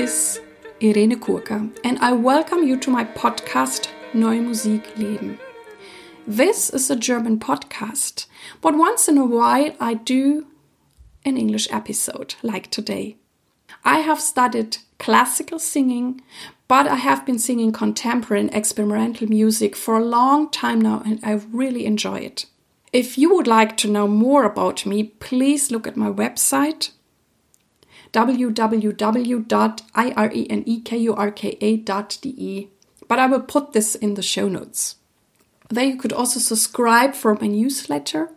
is Irene Kurka, and I welcome you to my podcast Neue Musik Leben. This is a German podcast, but once in a while I do an English episode, like today. I have studied classical singing, but I have been singing contemporary and experimental music for a long time now, and I really enjoy it. If you would like to know more about me, please look at my website www.irenekurka.de. But I will put this in the show notes. There you could also subscribe for my newsletter.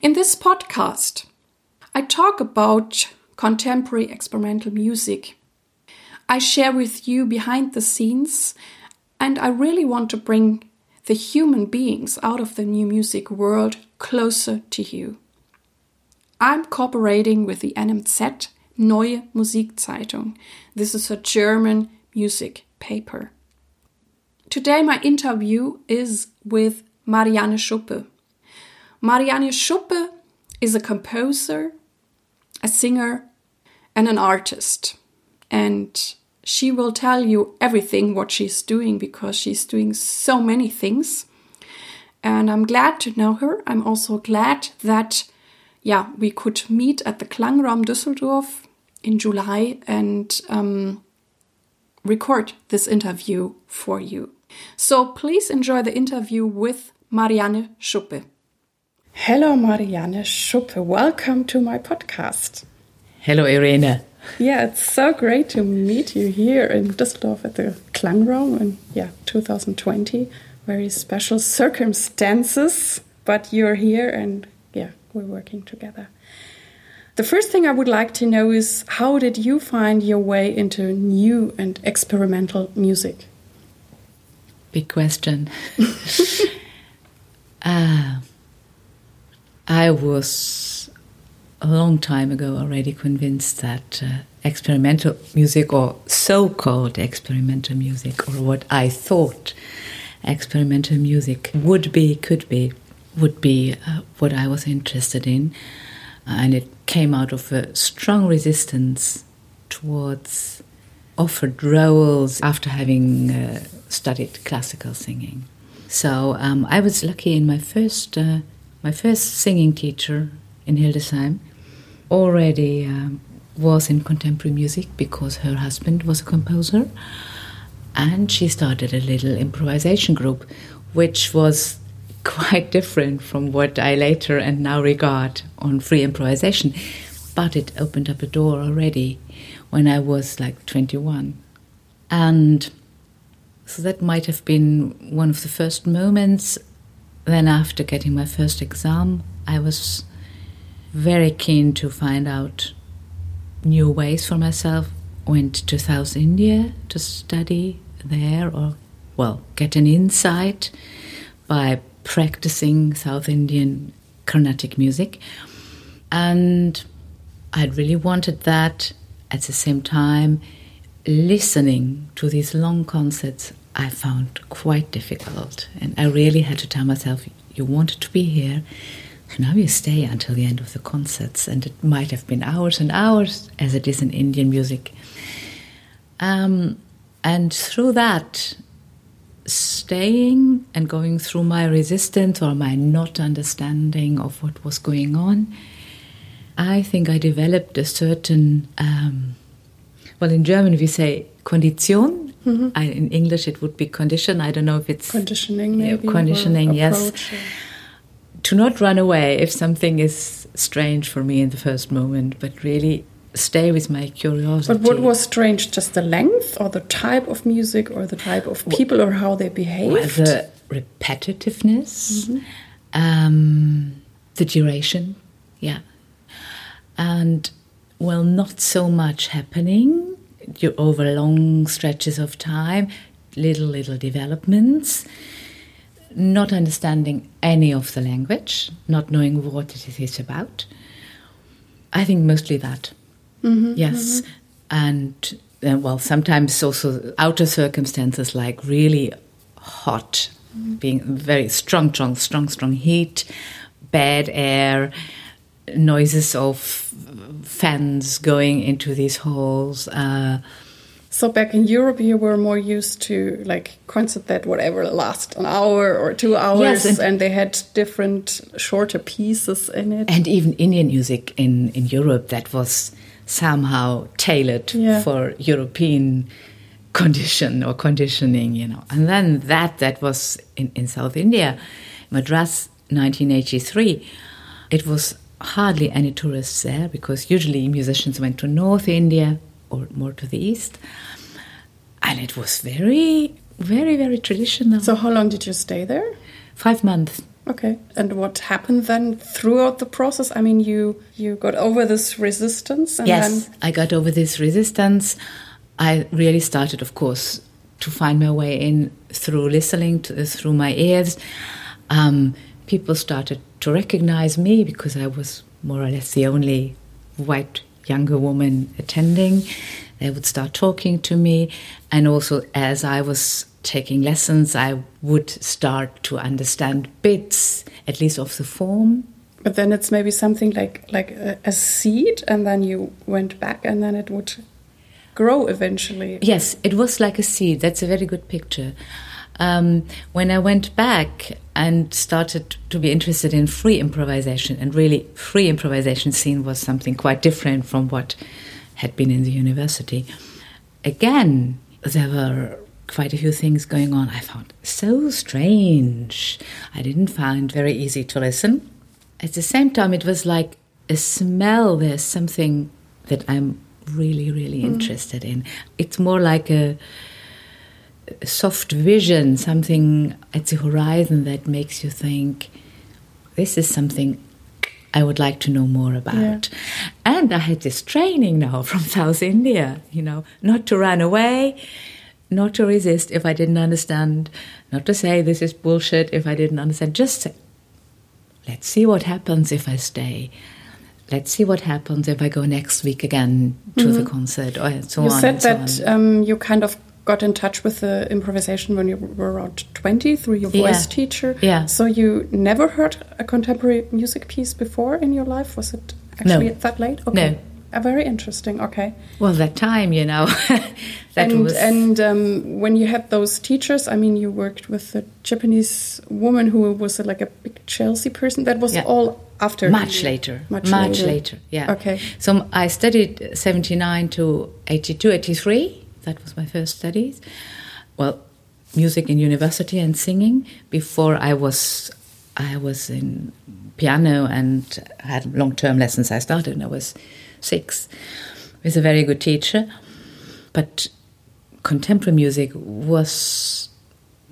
In this podcast, I talk about contemporary experimental music. I share with you behind the scenes, and I really want to bring the human beings out of the new music world closer to you. I'm cooperating with the NMZ Neue Musikzeitung. This is a German music paper. Today, my interview is with Marianne Schuppe. Marianne Schuppe is a composer, a singer, and an artist. And she will tell you everything what she's doing because she's doing so many things. And I'm glad to know her. I'm also glad that yeah, we could meet at the Klangraum Düsseldorf in July and um, record this interview for you. So please enjoy the interview with Marianne Schuppe. Hello, Marianne Schuppe. Welcome to my podcast. Hello, Irene. Yeah, it's so great to meet you here in Düsseldorf at the Klangraum in yeah 2020. Very special circumstances, but you're here and yeah, we're working together. The first thing I would like to know is how did you find your way into new and experimental music? Big question. uh, I was a long time ago already convinced that uh, experimental music, or so called experimental music, or what I thought experimental music would be, could be, would be uh, what I was interested in and it came out of a strong resistance towards offered roles after having uh, studied classical singing. So um, I was lucky in my first uh, my first singing teacher in Hildesheim already um, was in contemporary music because her husband was a composer, and she started a little improvisation group, which was quite different from what I later and now regard on free improvisation. But it opened up a door already when I was like 21. And so that might have been one of the first moments. Then, after getting my first exam, I was very keen to find out new ways for myself. Went to South India to study there, or, well, get an insight by practicing South Indian Carnatic music. And I really wanted that at the same time. Listening to these long concerts, I found quite difficult. And I really had to tell myself, you wanted to be here, so now you stay until the end of the concerts. And it might have been hours and hours, as it is in Indian music. Um, and through that, staying and going through my resistance or my not understanding of what was going on, I think I developed a certain, um, well, in German we say Kondition. Mm-hmm. I, in English it would be condition. I don't know if it's conditioning, maybe. Yeah, conditioning, yes. To not run away if something is strange for me in the first moment, but really stay with my curiosity. But what was strange? Just the length, or the type of music, or the type of people, or how they behaved? Well, the repetitiveness, mm -hmm. um, the duration, yeah, and well, not so much happening You over long stretches of time, little little developments. Not understanding any of the language, not knowing what it is about. I think mostly that. Mm-hmm, yes. Mm-hmm. And uh, well, sometimes also outer circumstances like really hot, mm-hmm. being very strong, strong, strong, strong heat, bad air, noises of fans going into these halls, uh, So back in Europe, you were more used to like concert that whatever last an hour or two hours, Yes, and- and, they had different shorter pieces in it. and even Indian music in, in Europe that was somehow tailored Yeah. for European condition or conditioning, you know. And then that that was in, in South India, Madras 1983, it was hardly any tourists there because usually musicians went to North India or more to the east. And it was very, very, very traditional. so how long did you stay there? Five months. Okay. And what happened then throughout the process? I mean, you you got over this resistance, and yes, then I got over this resistance. I really started, of course, to find my way in through listening to, through my ears. Um, people started to recognize me because I was more or less the only white younger woman attending. They would start talking to me, and also as I was taking lessons, I would start to understand bits, at least of the form. but then it's maybe something like like a, a seed, and then you went back, and then it would grow eventually. Yes, it was like a seed. That's a very good picture. Um, when I went back and started to be interested in free improvisation, and really free improvisation scene was something quite different from what had been in the university. Again, there were quite a few things going on. I found so strange. I didn't find very easy to listen. At the same time, it was like a smell. There's something that I'm really, really mm. interested in. It's more like a, a soft vision, something at the horizon that makes you think, this is something I would like to know more about. And I had this training now from South India, you know, not to run away, not to resist if I didn't understand, not to say this is bullshit if I didn't understand, just say, let's see what happens if I stay. Let's see what happens if I go next week again to the concert or so You on. said and so that on. um, you kind of got in touch with the improvisation when you were around 20 through your voice Yeah. teacher. Yeah. So you never heard a contemporary music piece before in your life? Was it actually No. that late? Okay. No. Uh, very interesting. Okay. well, that time, you know, that and was and um, when you had those teachers, I mean, you worked with a Japanese woman who was uh, like a big Scelsi person. That was Yeah. all after much later Much, later. later. yeah Okay. so i studied 79 to 82 83 that was my first studies well music in university and singing before i was i was in piano and had long-term lessons i started when i was six with a very good teacher but contemporary music was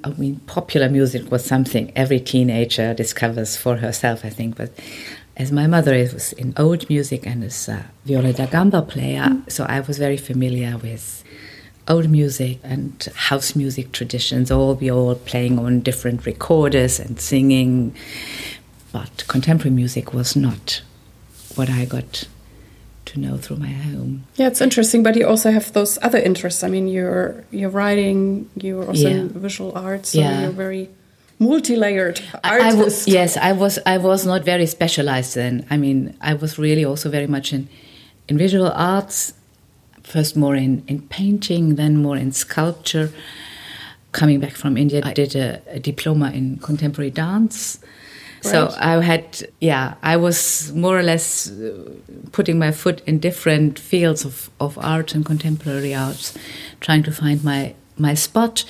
I mean, popular music was something every teenager discovers for herself, I think. But as my mother was in old music and is a viola da gamba player, so I was very familiar with old music and house music traditions, all we all playing on different recorders and singing. But contemporary music was not what I got to know through my home. Yeah, it's interesting, but you also have those other interests. I mean, you're you're writing, you're also Yeah. in visual arts, so Yeah. you're very multi-layered I- I artist. yes, I was. I was not very specialized then. I mean, I was really also very much in in visual arts. First, more in in painting, then more in sculpture. Coming back from India, I did a, a diploma in contemporary dance. So I had, yeah, I was more or less uh, putting my foot in different fields of, of art and contemporary arts, trying to find my my spot.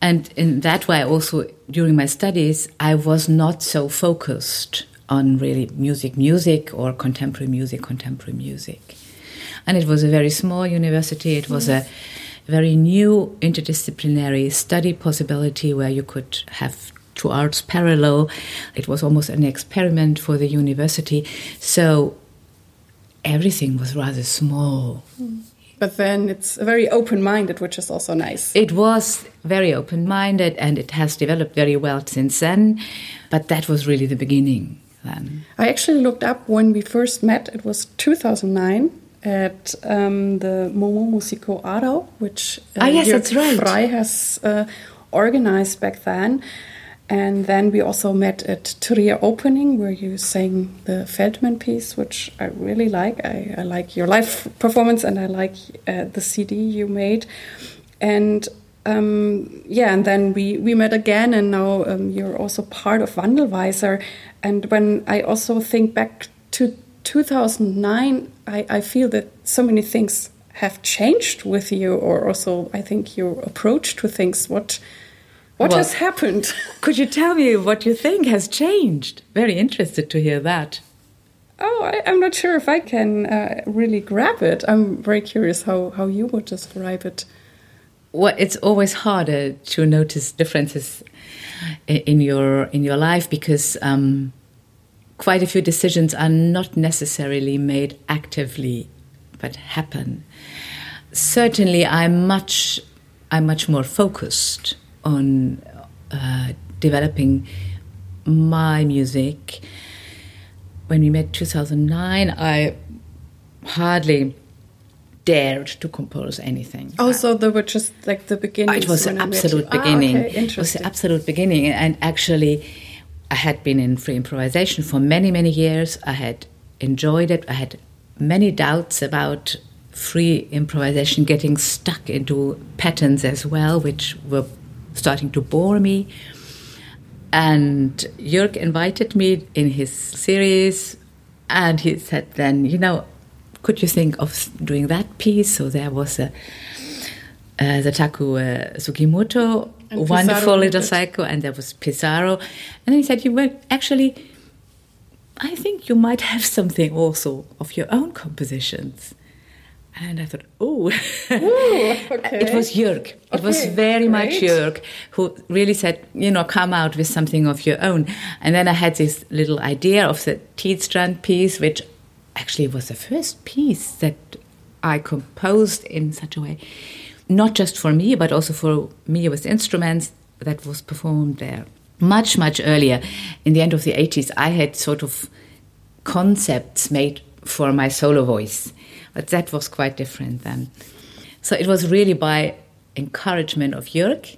And in that way, also during my studies, I was not so focused on really music, music, or contemporary music, contemporary music. And it was a very small university. It was a very new interdisciplinary study possibility where you could have two arts parallel. It was almost an experiment for the university. So everything was rather small. But then it's very open-minded, which is also nice. It was very open minded and it has developed very well since then. But that was really the beginning then. I actually looked up when we first met. It was 2009 at um, the Moments Musicaux Aarau, which uh, Ah, yes, Jürg that's right. Frey has uh, organized back then. And then we also met at Trier opening where you sang the Feldman piece, which I really like. I, I like your live performance and I like uh, the CD you made. And um, yeah, and then we, we met again, and now um, you're also part of Wandelweiser. And when I also think back to 2009, I, I feel that so many things have changed with you, or also I think your approach to things. What what well, has happened? Could you tell me what you think has changed? Very interested to hear that. Oh, I, am not sure if I can uh, really grab it. I'm very curious how, how you would describe it. Well, it's always harder to notice differences in your in your life because um, quite a few decisions are not necessarily made actively, but happen. Certainly, I'm much I'm much more focused on uh, developing my music. When we met 2009, I hardly dared to compose anything. Oh, so they were just like the beginning. It was the absolute beginning. Ah, okay. It was the absolute beginning, and actually, I had been in free improvisation for many, many years. I had enjoyed it. I had many doubts about free improvisation, getting stuck into patterns as well, which were starting to bore me. And Jürg invited me in his series, and he said, then, you know, could you think of doing that piece? So there was a, uh, the Taku uh, Sugimoto, and wonderful little psycho, and there was Pisaro. And then he said, you were actually, I think you might have something also of your own compositions. And I thought, oh, okay. it was Jürg. It okay, was very great. much Jürg who really said, you know, come out with something of your own. And then I had this little idea of the Tidstrand piece, which actually was the first piece that I composed in such a way, not just for me, but also for me with instruments that was performed there. Much, much earlier, in the end of the 80s, I had sort of concepts made for my solo voice but that was quite different then. So it was really by encouragement of Jürg.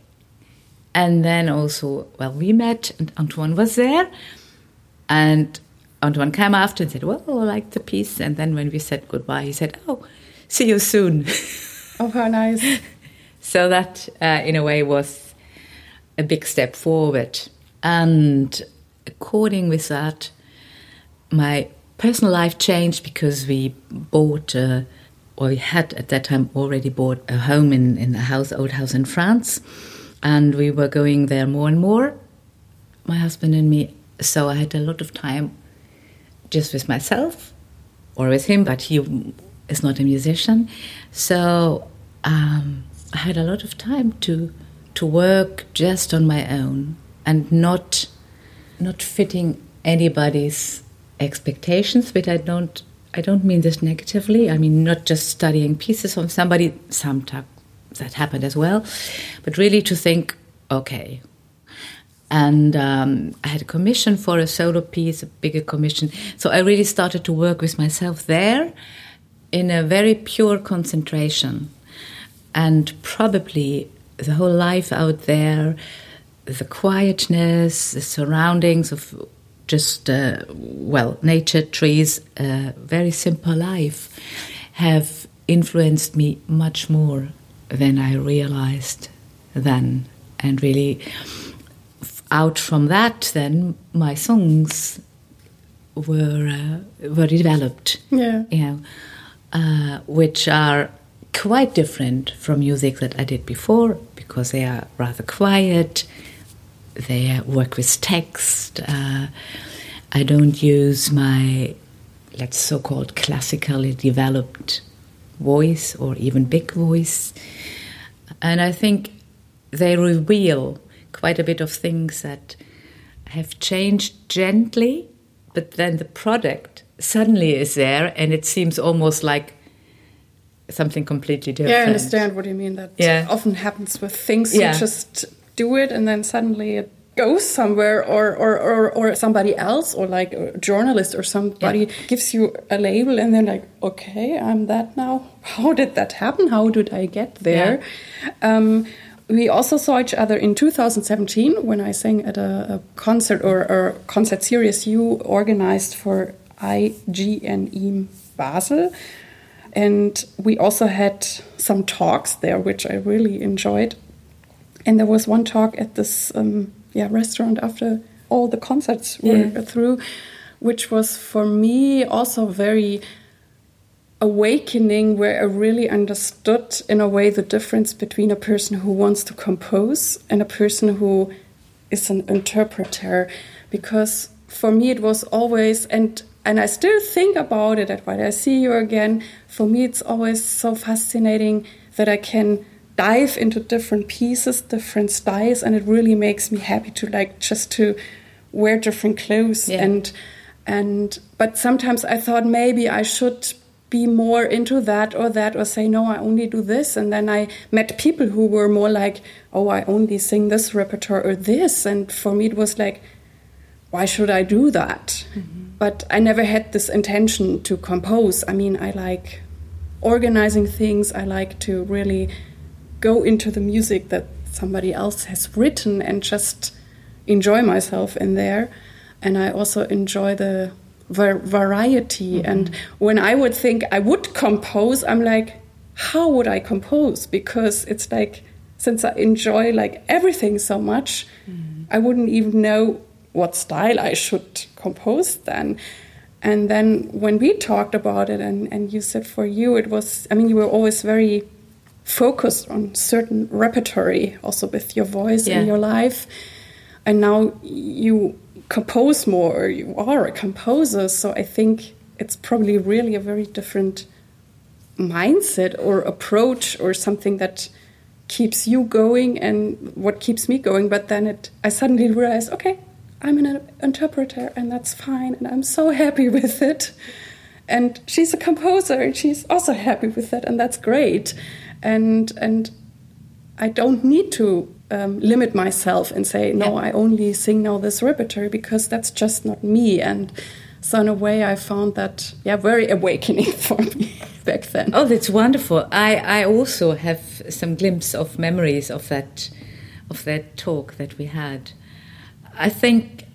And then also, well, we met and Antoine was there. And Antoine came after and said, Well, I like the piece. And then when we said goodbye, he said, Oh, see you soon. Oh, how nice. so that, uh, in a way, was a big step forward. And according with that, my personal life changed because we bought, uh, or we had at that time already bought a home in, in a house, old house in France, and we were going there more and more, my husband and me. So I had a lot of time just with myself or with him, but he is not a musician. So um, I had a lot of time to to work just on my own and not not fitting anybody's expectations, but I don't I don't mean this negatively. I mean not just studying pieces from somebody. Sometimes that happened as well, but really to think, okay. And um, I had a commission for a solo piece, a bigger commission. So I really started to work with myself there in a very pure concentration. And probably the whole life out there, the quietness, the surroundings of just, uh, well, nature, trees, uh, very simple life have influenced me much more than I realized then. And really, out from that, then my songs were uh, were developed. Yeah, you know, uh, which are quite different from music that I did before because they are rather quiet they work with text. Uh, I don't use my, let's so-called classically developed voice or even big voice. And I think they reveal quite a bit of things that have changed gently, but then the product suddenly is there and it seems almost like something completely different. Yeah, I understand what you mean. That yeah. often happens with things. Yeah. You just do it and then suddenly it goes somewhere or, or, or, or somebody else or like a journalist or somebody yeah. gives you a label and then like okay i'm that now how did that happen how did i get there yeah. um, we also saw each other in 2017 when I sang at a, a concert or a concert series you organized for IGNM Basel. And we also had some talks there, which I really enjoyed. And there was one talk at this um, yeah, restaurant after all the concerts were yeah. through, which was for me also very awakening where I really understood in a way the difference between a person who wants to compose and a person who is an interpreter because for me it was always and and I still think about it that when I see you again for me it's always so fascinating that I can dive into different pieces different styles and it really makes me happy to like just to wear different clothes. Yeah. and and but sometimes I thought maybe I should be more into that or that or say no i only do this. And then i met people who were more like oh i only sing this repertoire or this. And for me it was like why should i do that? Mm -hmm. but i never had this intention to compose. I mean i like organizing things. I like to really go into the music that somebody else has written and just enjoy myself in there and i also enjoy the variety. Mm -hmm. And when I would think I would compose, I'm like, how would I compose? Because it's like, since I enjoy like everything so much, mm -hmm. I wouldn't even know what style I should compose then. And then when we talked about it, and, and you said for you, it was, I mean, you were always very focused on certain repertory, also with your voice yeah. in your life. And now you compose more, or you are a composer. So I think it's probably really a very different mindset or approach or something that keeps you going and what keeps me going. But then it, I suddenly realized, okay, I'm an interpreter and that's fine, and I'm so happy with it. And she's a composer and she's also happy with that, and that's great. And and I don't need to um, limit myself and say, no, yeah. I only sing now this repertory because that's just not me. And so in a way, I found that yeah, very awakening for me back then. Oh, that's wonderful. I, I also have some glimpse of memories of that of that talk that we had. I think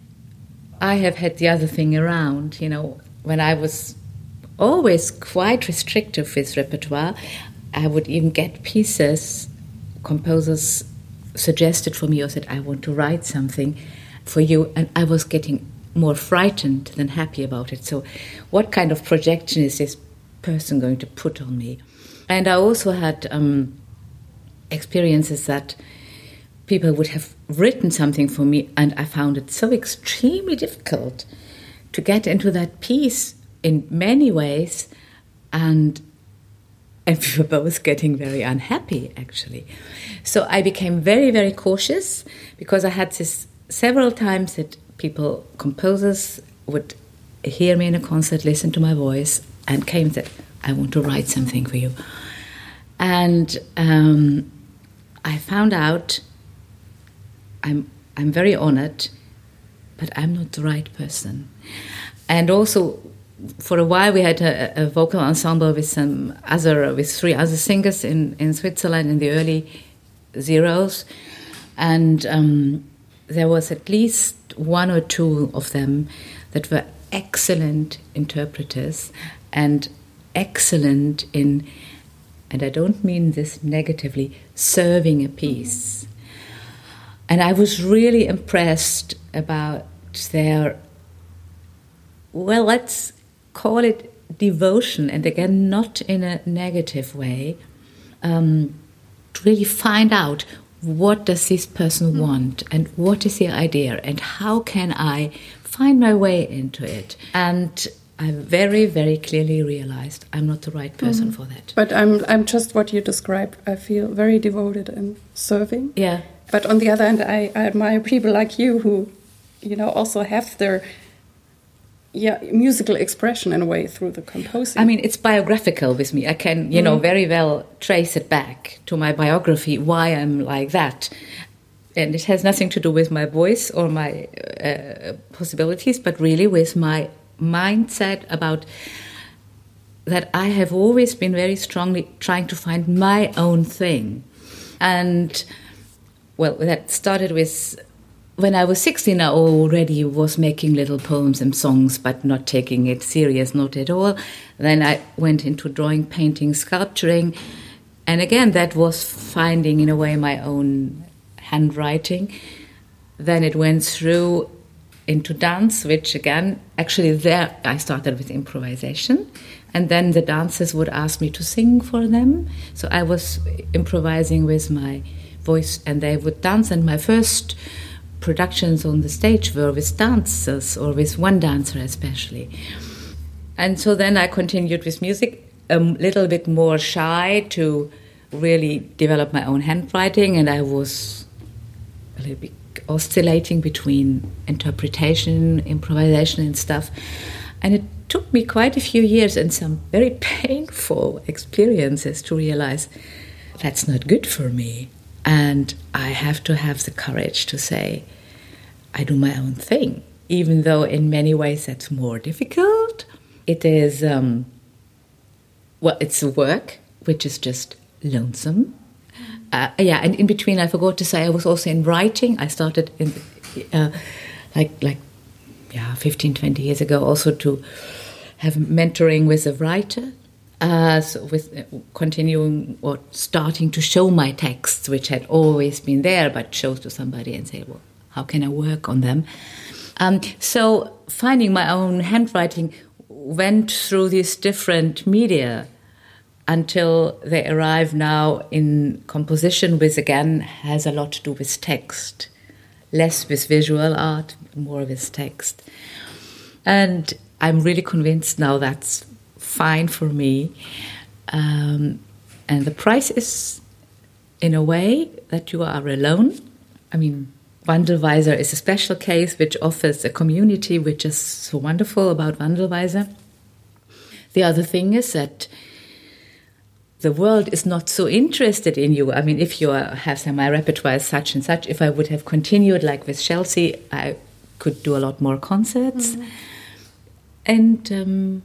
I have had the other thing around. You know, when I was always quite restrictive with repertoire, I would even get pieces composers suggested for me or said, I want to write something for you. And I was getting more frightened than happy about it. So, what kind of projection is this person going to put on me? And I also had um, experiences that people would have written something for me, and I found it so extremely difficult to get into that piece in many ways. And and we were both getting very unhappy actually. So i became very very cautious because i had this several times that people composers would hear me in a concert listen to my voice and came and said i want to write something for you. And um, i found out i'm i'm very honored but i'm not the right person. And also for a while we had a, a, vocal ensemble with some other with three other singers in, in Switzerland in the early zeros, and um, there was at least one or two of them that were excellent interpreters and excellent in, and I don't mean this negatively, serving a piece. And I was really impressed about their well, let's call it devotion, and again, not in a negative way, um, to really find out what does this person mm. want and what is their idea and how can I find my way into it. And I very, very clearly realized I'm not the right person mm. for that. But I'm, I'm just what you described. I feel very devoted and serving. Yeah. But on the other hand, I, I admire people like you who, you know, also have their yeah musical expression in a way through the composing. I mean it's biographical with me. I can you mm. know very well trace it back to my biography why i'm like that. And it has nothing to do with my voice or my uh, possibilities but really with my mindset about that i have always been very strongly trying to find my own thing. And well, that started with when I was 16, I already was making little poems and songs, but not taking it serious, not at all. Then I went into drawing, painting, sculpturing. And again, that was finding, in a way, my own handwriting. Then it went through into dance, which again, actually, there I started with improvisation. And then the dancers would ask me to sing for them. So I was improvising with my voice, and they would dance. And my first productions on the stage were with dancers or with one dancer especially. And so then I continued with music, a little bit more shy to really develop my own handwriting, and I was a little bit oscillating between interpretation, improvisation, and stuff. And it took me quite a few years and some very painful experiences to realize that's not good for me. And I have to have the courage to say, I do my own thing. Even though in many ways that's more difficult, it is, um, well, it's a work which is just lonesome. Uh, yeah, and in between, I forgot to say I was also in writing. I started in, uh, like, like, yeah, 15, 20 years ago, also to have mentoring with a writer uh, so with continuing or starting to show my texts, which had always been there, but show to somebody and say, well, how can I work on them? Um, so finding my own handwriting went through these different media until they arrive now in composition, which again has a lot to do with text, less with visual art, more with text. And I'm really convinced now that's fine for me. Um, and the price is, in a way, that you are alone. I mean, Wandelweiser is a special case which offers a community which is so wonderful about Wandelweiser. The other thing is that the world is not so interested in you. I mean, if you are, have some my repertoire is such and such, if I would have continued like with Scelsi, I could do a lot more concerts. Mm. And um,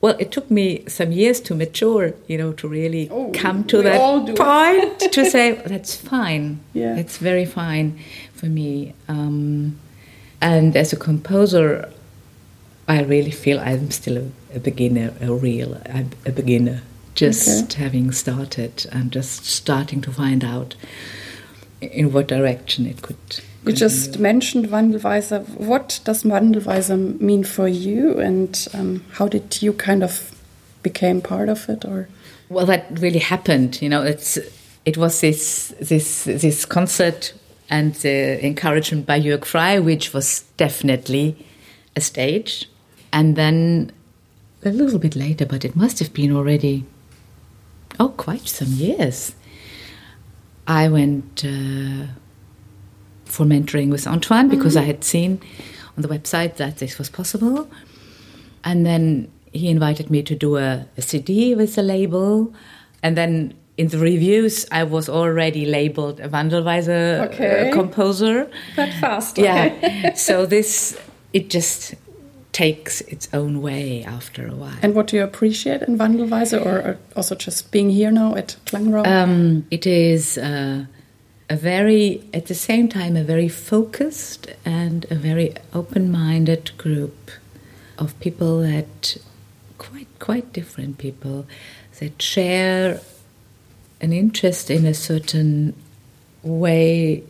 well, it took me some years to mature, you know, to really oh, come to that point to say that's fine. Yeah, it's very fine for me. Um, and as a composer, I really feel I'm still a, a beginner, a real a, a beginner. Just okay. having started and just starting to find out in what direction it could. You just mentioned Wandelweiser. What does Wandelweiser mean for you, and um, how did you kind of became part of it? Or well, that really happened. You know, it's it was this this this concert and the encouragement by Jürg Frey, which was definitely a stage, and then a little bit later, but it must have been already oh quite some years. I went. Uh, for mentoring with Antoine because mm -hmm. I had seen on the website that this was possible. And then he invited me to do a, a CD with a label. And then in the reviews, I was already labeled a Wandelweiser uh, okay. uh, composer. That fast, okay. Yeah. so this, it just takes its own way after a while. And what do you appreciate in Wandelweiser or also just being here now at Klangraum? Um, it is... Uh, a very, at the same time, a very focused and a very open minded group of people that quite, quite different people that share an interest in a certain way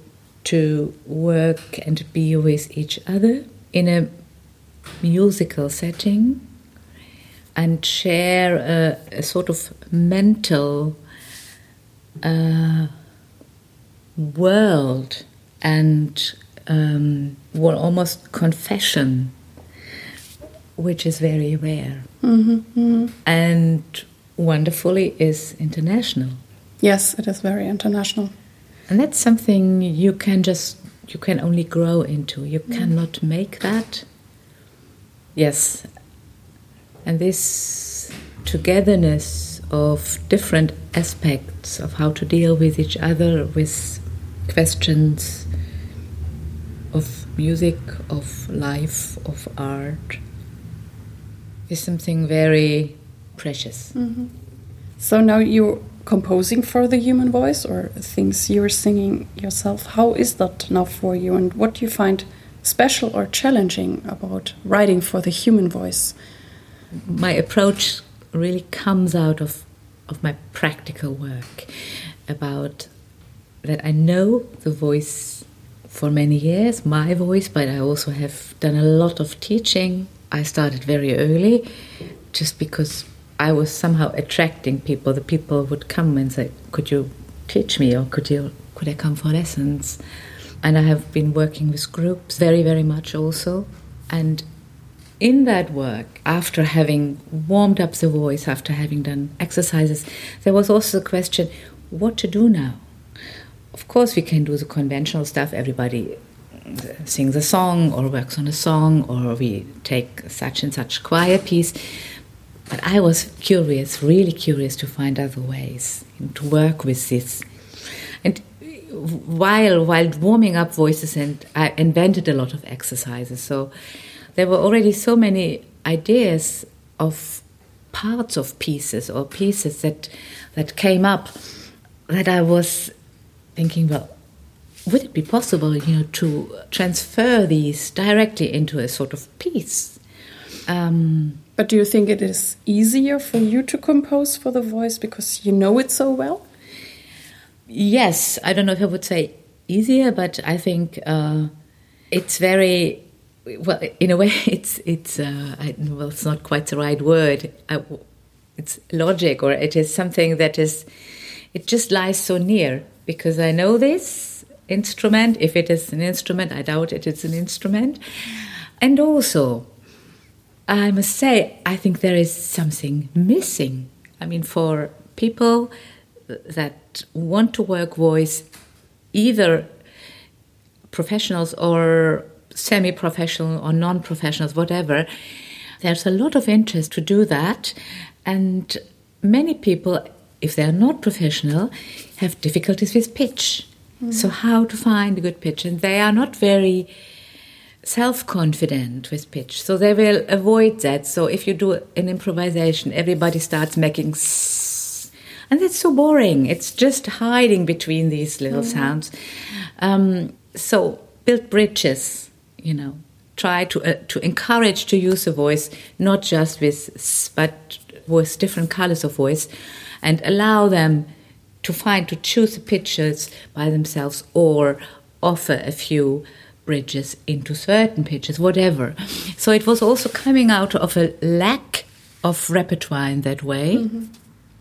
to work and be with each other in a musical setting and share a, a sort of mental uh, world and um, well, almost confession, which is very rare. Mm-hmm, mm-hmm. And wonderfully is international. Yes, it is very international. And that's something you can just, you can only grow into. You mm. cannot make that. Yes. And this togetherness of different aspects of how to deal with each other, with questions of music, of life, of art is something very precious. Mm -hmm. So now you're composing for the human voice or things you're singing yourself. How is that now for you, and what do you find special or challenging about writing for the human voice? My approach really comes out of of my practical work about that I know the voice for many years, my voice, but I also have done a lot of teaching. I started very early just because I was somehow attracting people. The people would come and say, Could you teach me or could you could I come for lessons? And I have been working with groups very, very much also. And in that work, after having warmed up the voice, after having done exercises, there was also the question what to do now? Of course, we can do the conventional stuff. Everybody sings a song or works on a song, or we take such and such choir piece. But I was curious, really curious, to find other ways to work with this. And while while warming up voices, and I invented a lot of exercises. So there were already so many ideas of parts of pieces or pieces that that came up that I was thinking, well, would it be possible, you know, to transfer these directly into a sort of piece? Um, but do you think it is easier for you to compose for the voice because you know it so well? Yes, I don't know if I would say easier, but I think uh, it's very well, in a way, it's it's uh, I, well, it's not quite the right word. I, it's logic, or it is something that is. It just lies so near because I know this instrument. If it is an instrument, I doubt it is an instrument. And also, I must say, I think there is something missing. I mean, for people that want to work voice, either professionals or semi professional or non professionals, whatever, there's a lot of interest to do that. And many people, if they're not professional, have difficulties with pitch. Mm. So, how to find a good pitch? And they are not very self confident with pitch. So, they will avoid that. So, if you do an improvisation, everybody starts making. and that's so boring. It's just hiding between these little mm. sounds. Um, so, build bridges you know, try to uh, to encourage to use the voice not just with but with different colors of voice, and allow them to find to choose the pitches by themselves or offer a few bridges into certain pitches, whatever. So it was also coming out of a lack of repertoire in that way, mm-hmm.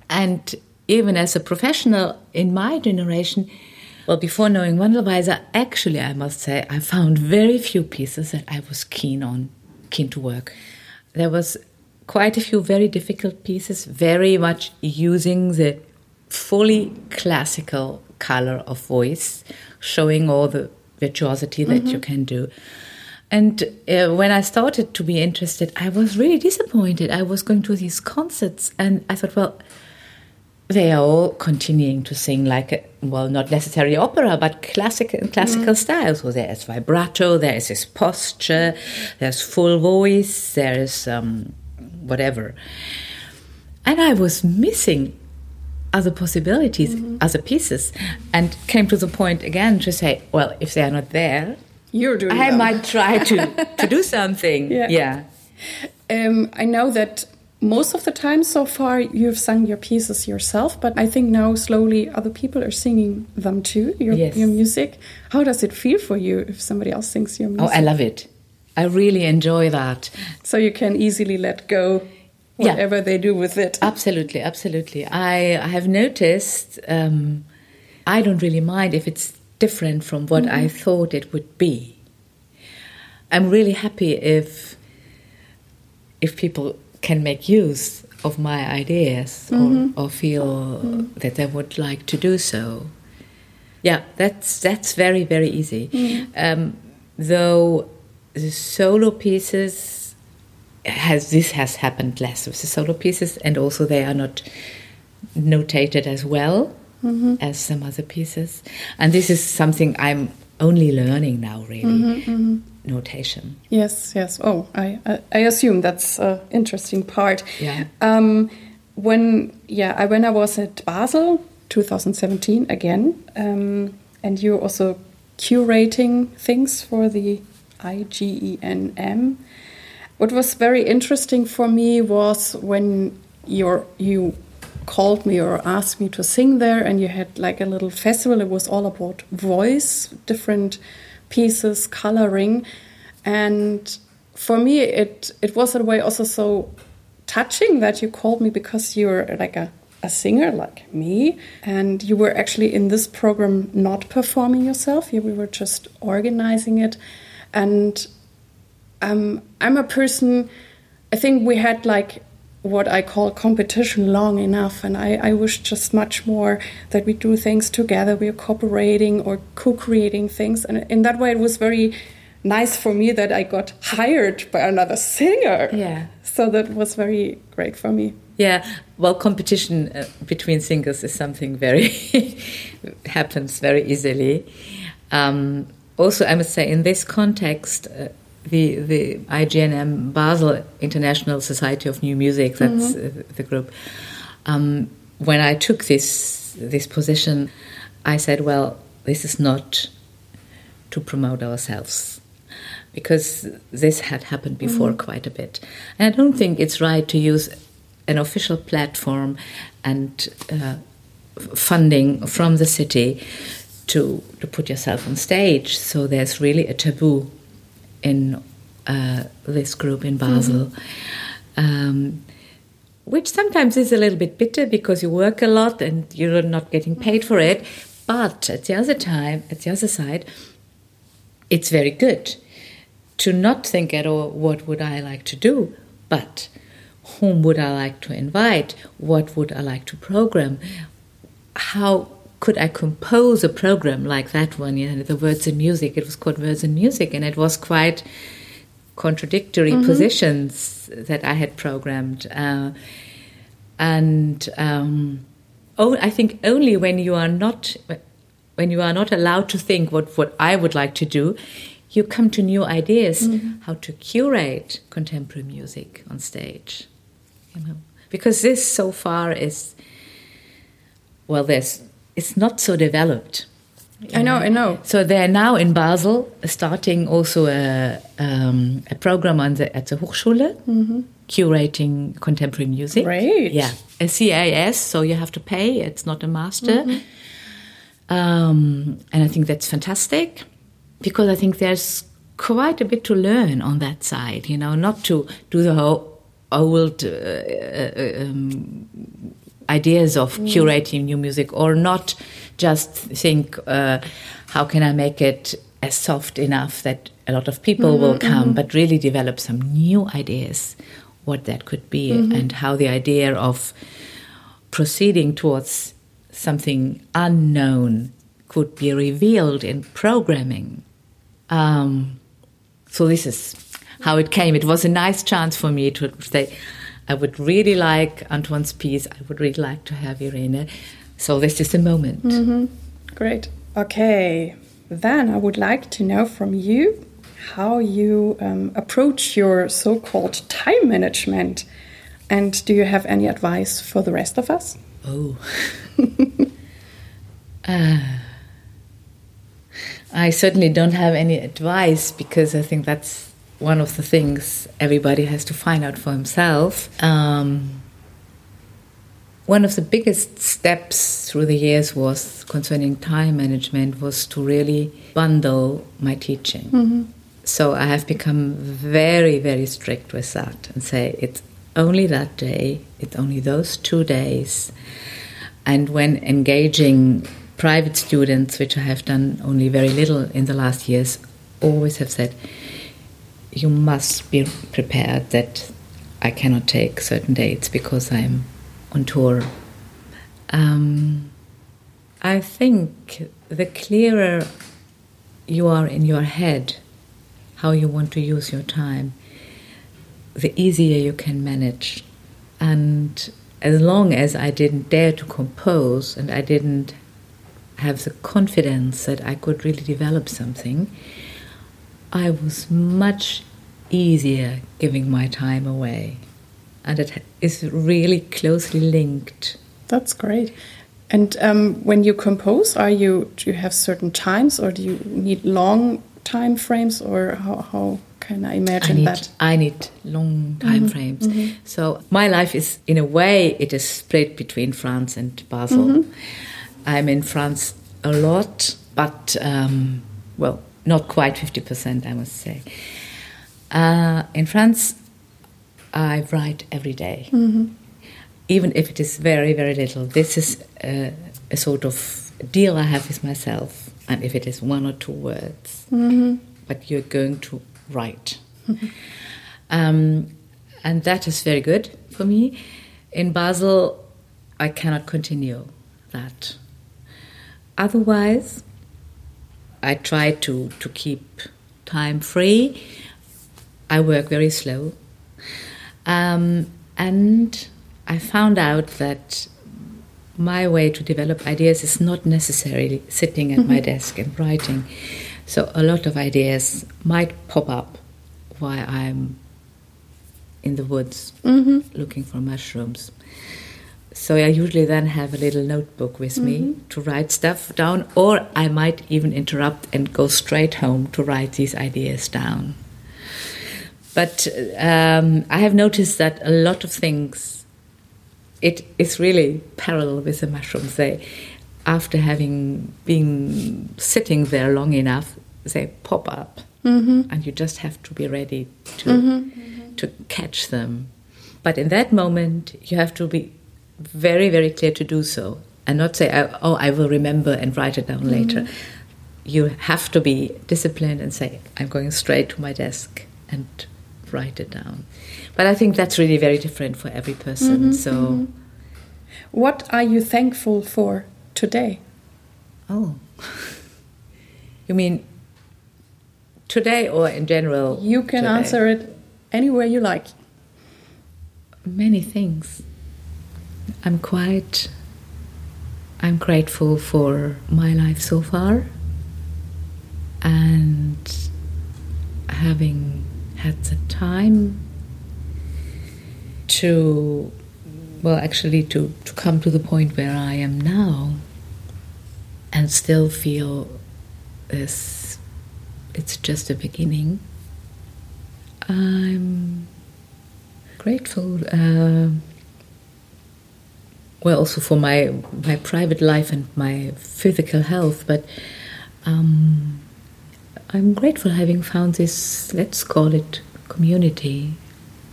and even as a professional in my generation well, before knowing Wandelweiser, actually, I must say, I found very few pieces that I was keen on, keen to work. There was quite a few very difficult pieces, very much using the fully classical color of voice, showing all the virtuosity that mm-hmm. you can do. And uh, when I started to be interested, I was really disappointed. I was going to these concerts and I thought, well, they are all continuing to sing like a, well not necessarily opera but classic classical mm. style so there is vibrato there is this posture there's full voice there is um, whatever. And i was missing other possibilities mm-hmm. other pieces and came to the point again to say well if they are not there you're doing i might try to to do something. Yeah, yeah. Um, i know that most of the time so far you've sung your pieces yourself but i think now slowly other people are singing them too your, yes. your music. How does it feel for you if somebody else sings your music oh i love it i really enjoy that so you can easily let go whatever yeah. they do with it absolutely absolutely i, I have noticed um, i don't really mind if it's different from what mm -hmm. i thought it would be i'm really happy if if people can make use of my ideas mm-hmm. or, or, feel mm-hmm. that they would like to do so. Yeah, that's that's very very easy. Mm-hmm. Um, though the solo pieces has this has happened less with the solo pieces, and also they are not notated as well mm-hmm. as some other pieces. And this is something I'm only learning now, really. Mm-hmm, mm-hmm notation. Yes, yes. Oh, I I, I assume that's an interesting part. Yeah. Um, when yeah, I, when I was at Basel 2017 again, um, and you're also curating things for the IGNM. What was very interesting for me was when you you called me or asked me to sing there, and you had like a little festival. It was all about voice, different pieces, coloring, and for me, it it was in a way also so touching that you called me because you're like a a singer like me, and you were actually in this program not performing yourself. we were just organizing it, and um, I'm a person. I think we had like what I call competition long enough, and I, I wish just much more that we do things together. We're cooperating or co-creating things, and in that way, it was very nice for me that I got hired by another singer. Yeah. So that was very great for me. Yeah, well, competition uh, between singers is something very happens very easily. Um, also, I must say, in this context, uh, the the IGNM Basel International Society of New Music, that's mm-hmm. uh, the group. Um, when I took this this position, I said, well, this is not to promote ourselves because this had happened before mm. quite a bit. And I don't think it's right to use an official platform and uh, funding from the city to, to put yourself on stage. So there's really a taboo in uh, this group in Basel. Mm. Um, which sometimes is a little bit bitter because you work a lot and you're not getting paid for it. But at the other time, at the other side, it's very good to not think at all what would I like to do, but whom would I like to invite? What would I like to program? How could I compose a program like that one? You know, the words and music. It was called Words and Music, and it was quite contradictory mm-hmm. positions that I had programmed. Uh, and um, oh, I think only when you are not when you are not allowed to think what what I would like to do, you come to new ideas mm-hmm. how to curate contemporary music on stage. You know, because this so far is well, there's it's not so developed. I know, I know. So they're now in Basel starting also a, um, a program on the, at the Hochschule, mm-hmm. curating contemporary music. Great. Yeah, a CAS, so you have to pay. It's not a master. Mm-hmm. Um, and I think that's fantastic because I think there's quite a bit to learn on that side, you know, not to do the whole old uh, uh, um, ideas of mm. curating new music or not just think, uh, how can I make it as soft enough that a lot of people mm-hmm, will come, mm-hmm. but really develop some new ideas, what that could be, mm-hmm. and how the idea of proceeding towards something unknown could be revealed in programming um, so this is how it came. It was a nice chance for me to say, I would really like Antoine's piece. I would really like to have Irene. So this is the moment. Mm-hmm. Great. Okay. Then I would like to know from you how you um, approach your so called time management. And do you have any advice for the rest of us? Oh. uh. I certainly don't have any advice because I think that's one of the things everybody has to find out for himself. Um, one of the biggest steps through the years was concerning time management was to really bundle my teaching. Mm-hmm. So I have become very, very strict with that and say it's only that day, it's only those two days. And when engaging private students, which I have done only very little in the last years, always have said, you must be prepared that I cannot take certain dates because I'm on tour. Um, I think the clearer you are in your head how you want to use your time, the easier you can manage. And as long as I didn't dare to compose and I didn't have the confidence that I could really develop something, I was much easier giving my time away. and it is really closely linked. That's great. And um, when you compose, are you do you have certain times, or do you need long time frames, or how, how can I imagine I need, that? I need long time Mm-hmm. frames. So my life is, in a way, it is split between France and Basel. Mm-hmm. I'm in France a lot, but um, well, not quite fifty percent, I must say. Uh, in France, I write every day. even if it is very, very little. This is a, a sort of deal I have with myself. And if it is one or two words, but you're going to write. um, and that is very good for me. In Basel, I cannot continue that. Otherwise, I try to, to keep time free. I work very slow. Um, and I found out that my way to develop ideas is not necessarily sitting at my mm-hmm. desk and writing. So a lot of ideas might pop up while I'm in the woods mm-hmm. looking for mushrooms. So I usually then have a little notebook with me mm-hmm. to write stuff down, or I might even interrupt and go straight home to write these ideas down. But um, I have noticed that a lot of things, it is really parallel with the mushrooms. They, after having been sitting there long enough, they pop up, mm-hmm. and you just have to be ready to mm-hmm. Mm-hmm. to catch them. But in that moment, you have to be very, very clear to do so, and not say, "Oh, oh, I will remember and write it down later." You have to be disciplined and say, "I'm going straight to my desk and write it down." But I think that's really very different for every person. Mm-hmm, so, mm-hmm. What are you thankful for today? oh, you mean today or in general? You can today? answer it anywhere you like. many things. I'm quite. I'm grateful for my life so far and having had the time to, well, actually, to, to come to the point where I am now and still feel this, it's just a beginning. I'm grateful. Uh, well, also for my my private life and my physical health, but um, I'm grateful having found this. Let's call it community,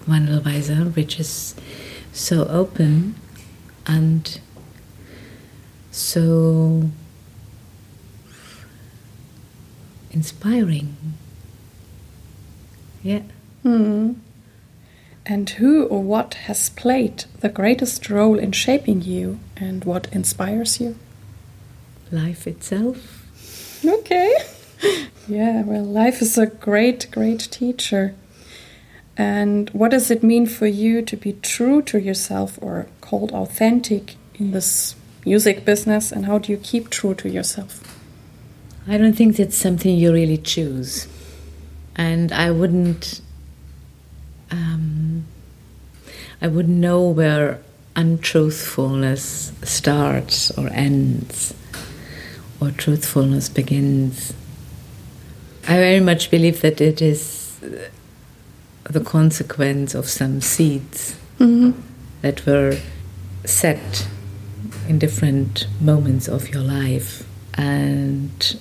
Wandelweiser, which is so open and so inspiring. Yeah. Hmm. And who or what has played the greatest role in shaping you and what inspires you? life itself. Okay. yeah, well, life is a great, great teacher. And what does it mean for you to be true to yourself or called authentic in this music business? And how do you keep true to yourself? I don't think that's something you really choose. And I wouldn't um, I wouldn't know where untruthfulness starts or ends or truthfulness begins. I very much believe that it is the consequence of some seeds that were set in different moments of your life. And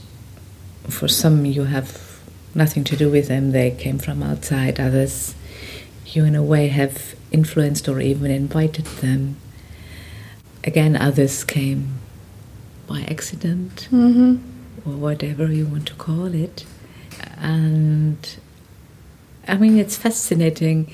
for some, you have nothing to do with them, they came from outside. Others, you in a way have influenced or even invited them. Again, others came by accident Mm-hmm. or whatever you want to call it. And I mean, it's fascinating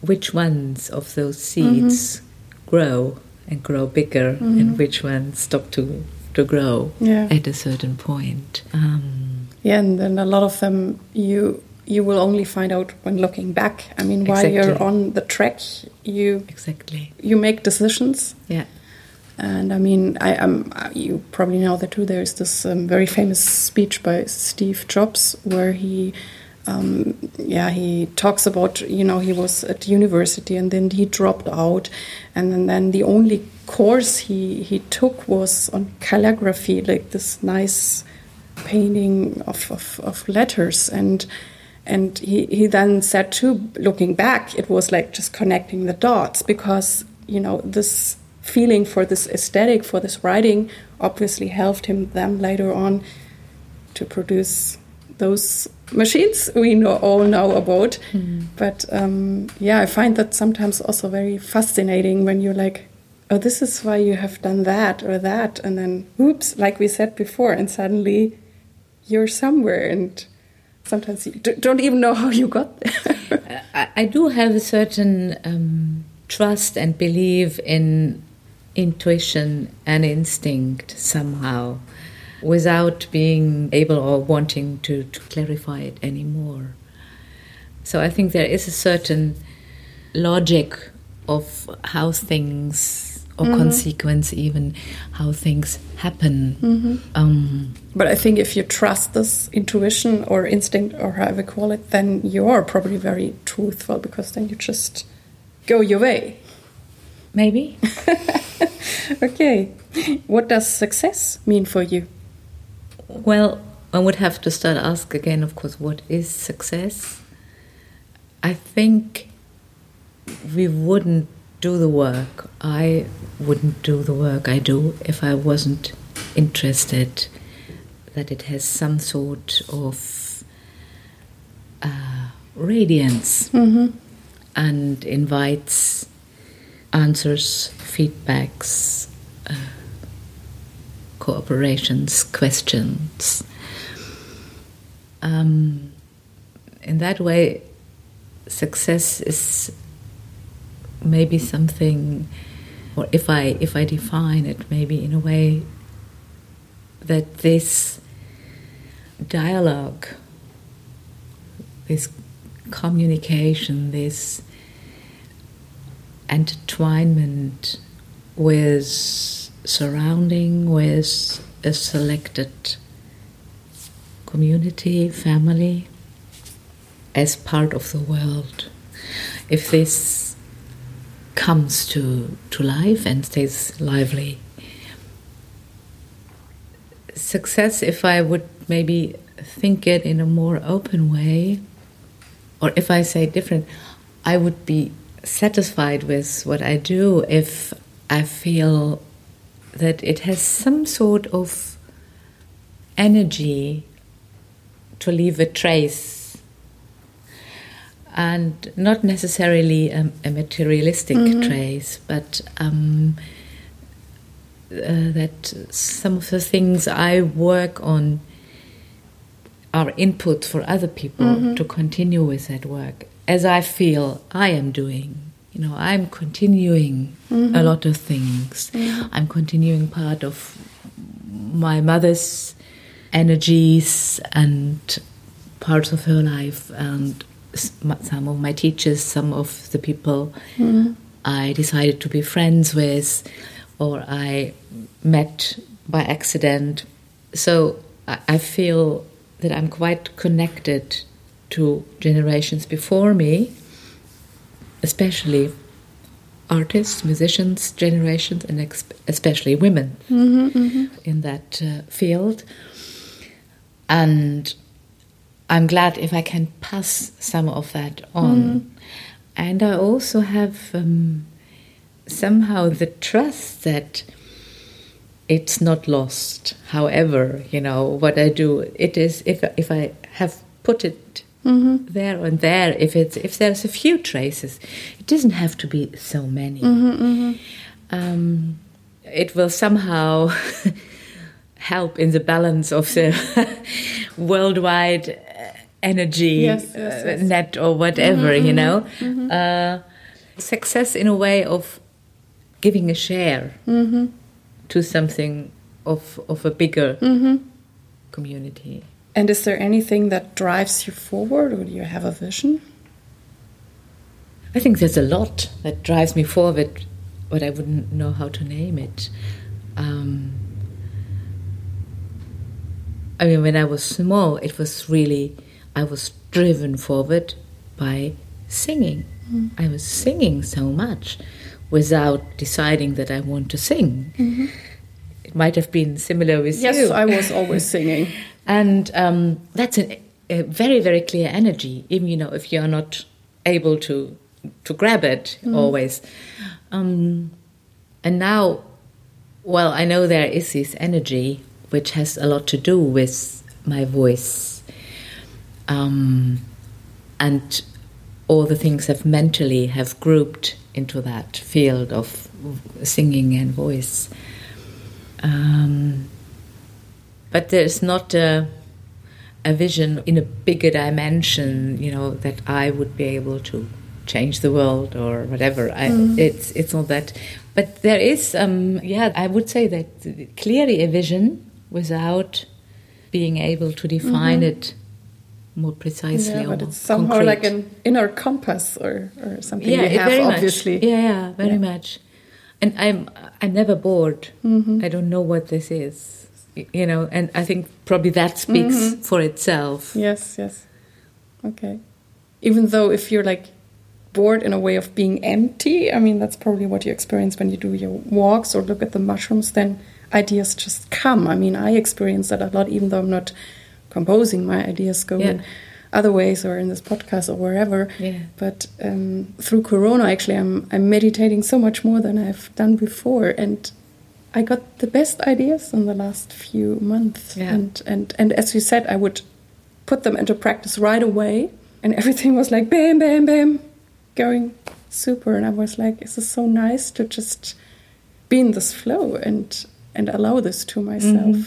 which ones of those seeds grow and grow bigger and which ones stop to, to grow Yeah. at a certain point. Um, Yeah, and then a lot of them you you will only find out when looking back. I mean, while you're on the track, you exactly. you make decisions. Yeah. And I mean, I um, you probably know that too. There is this um, very famous speech by Steve Jobs where he um, yeah, he talks about, you know, he was at university and then he dropped out. And then, then the only course he, he took was on calligraphy, like this nice painting of, of, of letters. And and he, he then said too, looking back, it was like just connecting the dots because, you know, this feeling for this aesthetic, for this writing, obviously helped him then later on to produce those machines we know all know about. Mm. But um, yeah, I find that sometimes also very fascinating when you're like, oh, this is why you have done that or that, and then oops, like we said before, and suddenly you're somewhere and sometimes you don't even know how you got there. I, I, do have a certain um, trust and belief in intuition and instinct somehow without being able or wanting to, to clarify it anymore. So I think there is a certain logic of how things or mm-hmm. consequence even how things happen. Mm-hmm. Um, but I think if you trust this intuition or instinct or however you call it, then you are probably very truthful because then you just go your way. Maybe. okay. What does success mean for you? Well, I would have to start ask again, of course, what is success? I think we wouldn't do the work. I wouldn't do the work I do if I wasn't interested that it has some sort of uh, radiance mm-hmm. and invites answers, feedbacks, uh, cooperations, questions. Um, in that way, success is maybe something, or if I if I define it, maybe in a way that this dialogue, this communication, this entwinement with surrounding with a selected community, family, as part of the world. If this comes to, to life and stays lively. Success, if I would maybe think it in a more open way, or if I say different, I would be satisfied with what I do if I feel that it has some sort of energy to leave a trace and not necessarily a, a materialistic mm-hmm. trace, but um, uh, that some of the things I work on are input for other people mm-hmm. to continue with that work, as I feel I am doing. You know, I'm continuing mm-hmm. a lot of things. Mm-hmm. I'm continuing part of my mother's energies and parts of her life and some of my teachers, some of the people mm. I decided to be friends with, or I met by accident. So I feel that I'm quite connected to generations before me, especially artists, musicians, generations, and especially women mm-hmm, mm-hmm. in that uh, field. And I'm glad if I can pass some of that on. Mm. And I also have um, somehow the trust that it's not lost. However, you know what I do, it is if if I have put it mm-hmm. there and there, if it's if there's a few traces, it doesn't have to be so many. Mm-hmm, mm-hmm. Um, it will somehow help in the balance of the worldwide energy yes, yes, uh, yes. net or whatever, mm-hmm, you know. Mm-hmm. Uh, success in a way of giving a share mm-hmm. to something of of a bigger mm-hmm. community. And is there anything that drives you forward, or do you have a vision? I think there's a lot that drives me forward, but I wouldn't know how to name it. Um, I mean, when I was small, it was really I was driven forward by singing. Mm. I was singing so much without deciding that I want to sing. Mm-hmm. It might have been similar with yes, you. Yes, I was always singing. And um, that's an, a very, very clear energy, even you know if you're not able to to grab it mm. always. Um, and now, well, I know there is this energy which has a lot to do with my voice. Um, and all the things I've mentally have grouped into that field of singing and voice. Um, but there's not a, a vision in a bigger dimension, you know, that I would be able to change the world or whatever. I, mm. It's it's not that, but there is, um, yeah, I would say that clearly a vision without being able to define mm-hmm. it more precisely. Yeah, but it's somehow concrete. like an inner compass or, or something. Yeah, you have, very obviously. Much. Yeah, yeah, very yeah. much. And I'm I'm never bored. Mm-hmm. I don't know what this is, you know. And I think probably that speaks mm-hmm. for itself. Yes, yes. Okay. Even though if you're like bored in a way of being empty, I mean that's probably what you experience when you do your walks or look at the mushrooms. Then ideas just come. I mean, I experience that a lot, even though I'm not composing my ideas go yeah. in other ways or in this podcast or wherever. Yeah. But um, through Corona, actually, I'm I'm meditating so much more than I've done before, and I got the best ideas in the last few months. Yeah. And and and as you said, I would put them into practice right away, and everything was like bam, bam, bam, going super. And I was like, this is so nice to just be in this flow and and allow this to myself. Mm -hmm.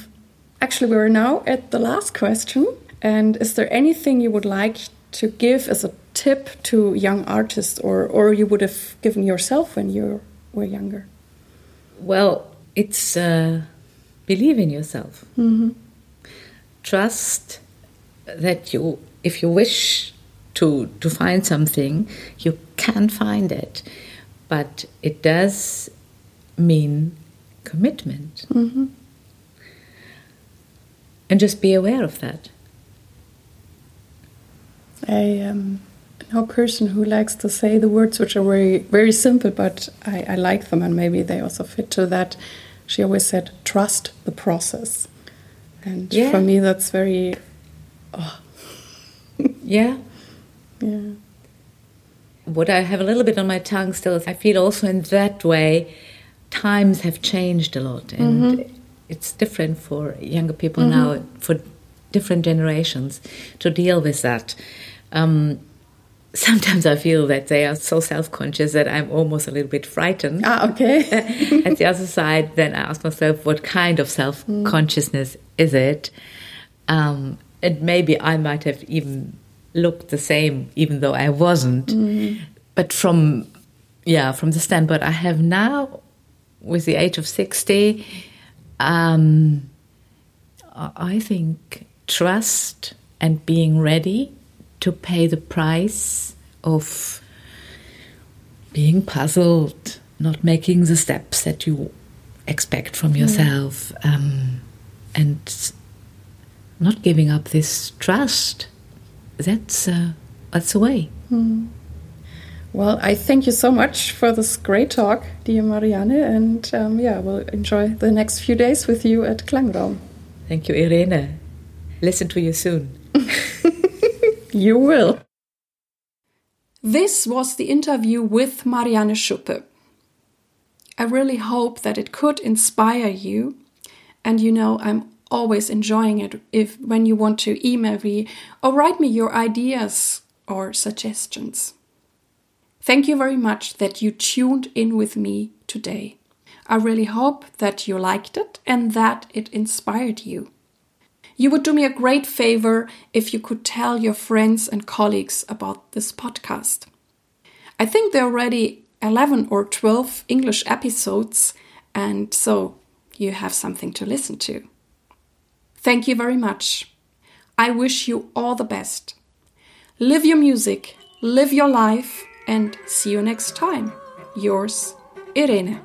Actually, we're now at the last question. And is there anything you would like to give as a tip to young artists or, or you would have given yourself when you were younger? Well, it's uh, believe in yourself. Mm -hmm. Trust that you, if you wish to, to find something, you can find it. But it does mean commitment. Mm -hmm and just be aware of that. I um, know a person who likes to say the words which are very very simple, but I, I like them, and maybe they also fit to that. She always said, "Trust the process," and yeah. for me, that's very. Oh. yeah. Yeah. What I have a little bit on my tongue still is I feel also in that way, times have changed a lot, and mm -hmm it's different for younger people mm -hmm. now, for different generations, to deal with that. Um, sometimes I feel that they are so self conscious that I'm almost a little bit frightened. Ah, okay. At the other side, then I ask myself, what kind of self consciousness mm. is it? Um, and maybe I might have even looked the same, even though I wasn't. Mm. But from, yeah, from the standpoint I have now, with the age of 60, um, I think trust and being ready to pay the price of being puzzled, not making the steps that you expect from hmm. yourself, mm. um, and not giving up this trust. That's uh, that's the way. Mm. Well, I thank you so much for this great talk, dear Marianne, and um, yeah, we'll enjoy the next few days with you at Klangraum. Thank you, Irene. Listen to you soon. you will. This was the interview with Marianne Schuppe. I really hope that it could inspire you, and you know, I'm always enjoying it if when you want to email me or write me your ideas or suggestions. Thank you very much that you tuned in with me today. I really hope that you liked it and that it inspired you. You would do me a great favor if you could tell your friends and colleagues about this podcast. I think there are already 11 or 12 English episodes, and so you have something to listen to. Thank you very much. I wish you all the best. Live your music, live your life and see you next time. Yours, Irene.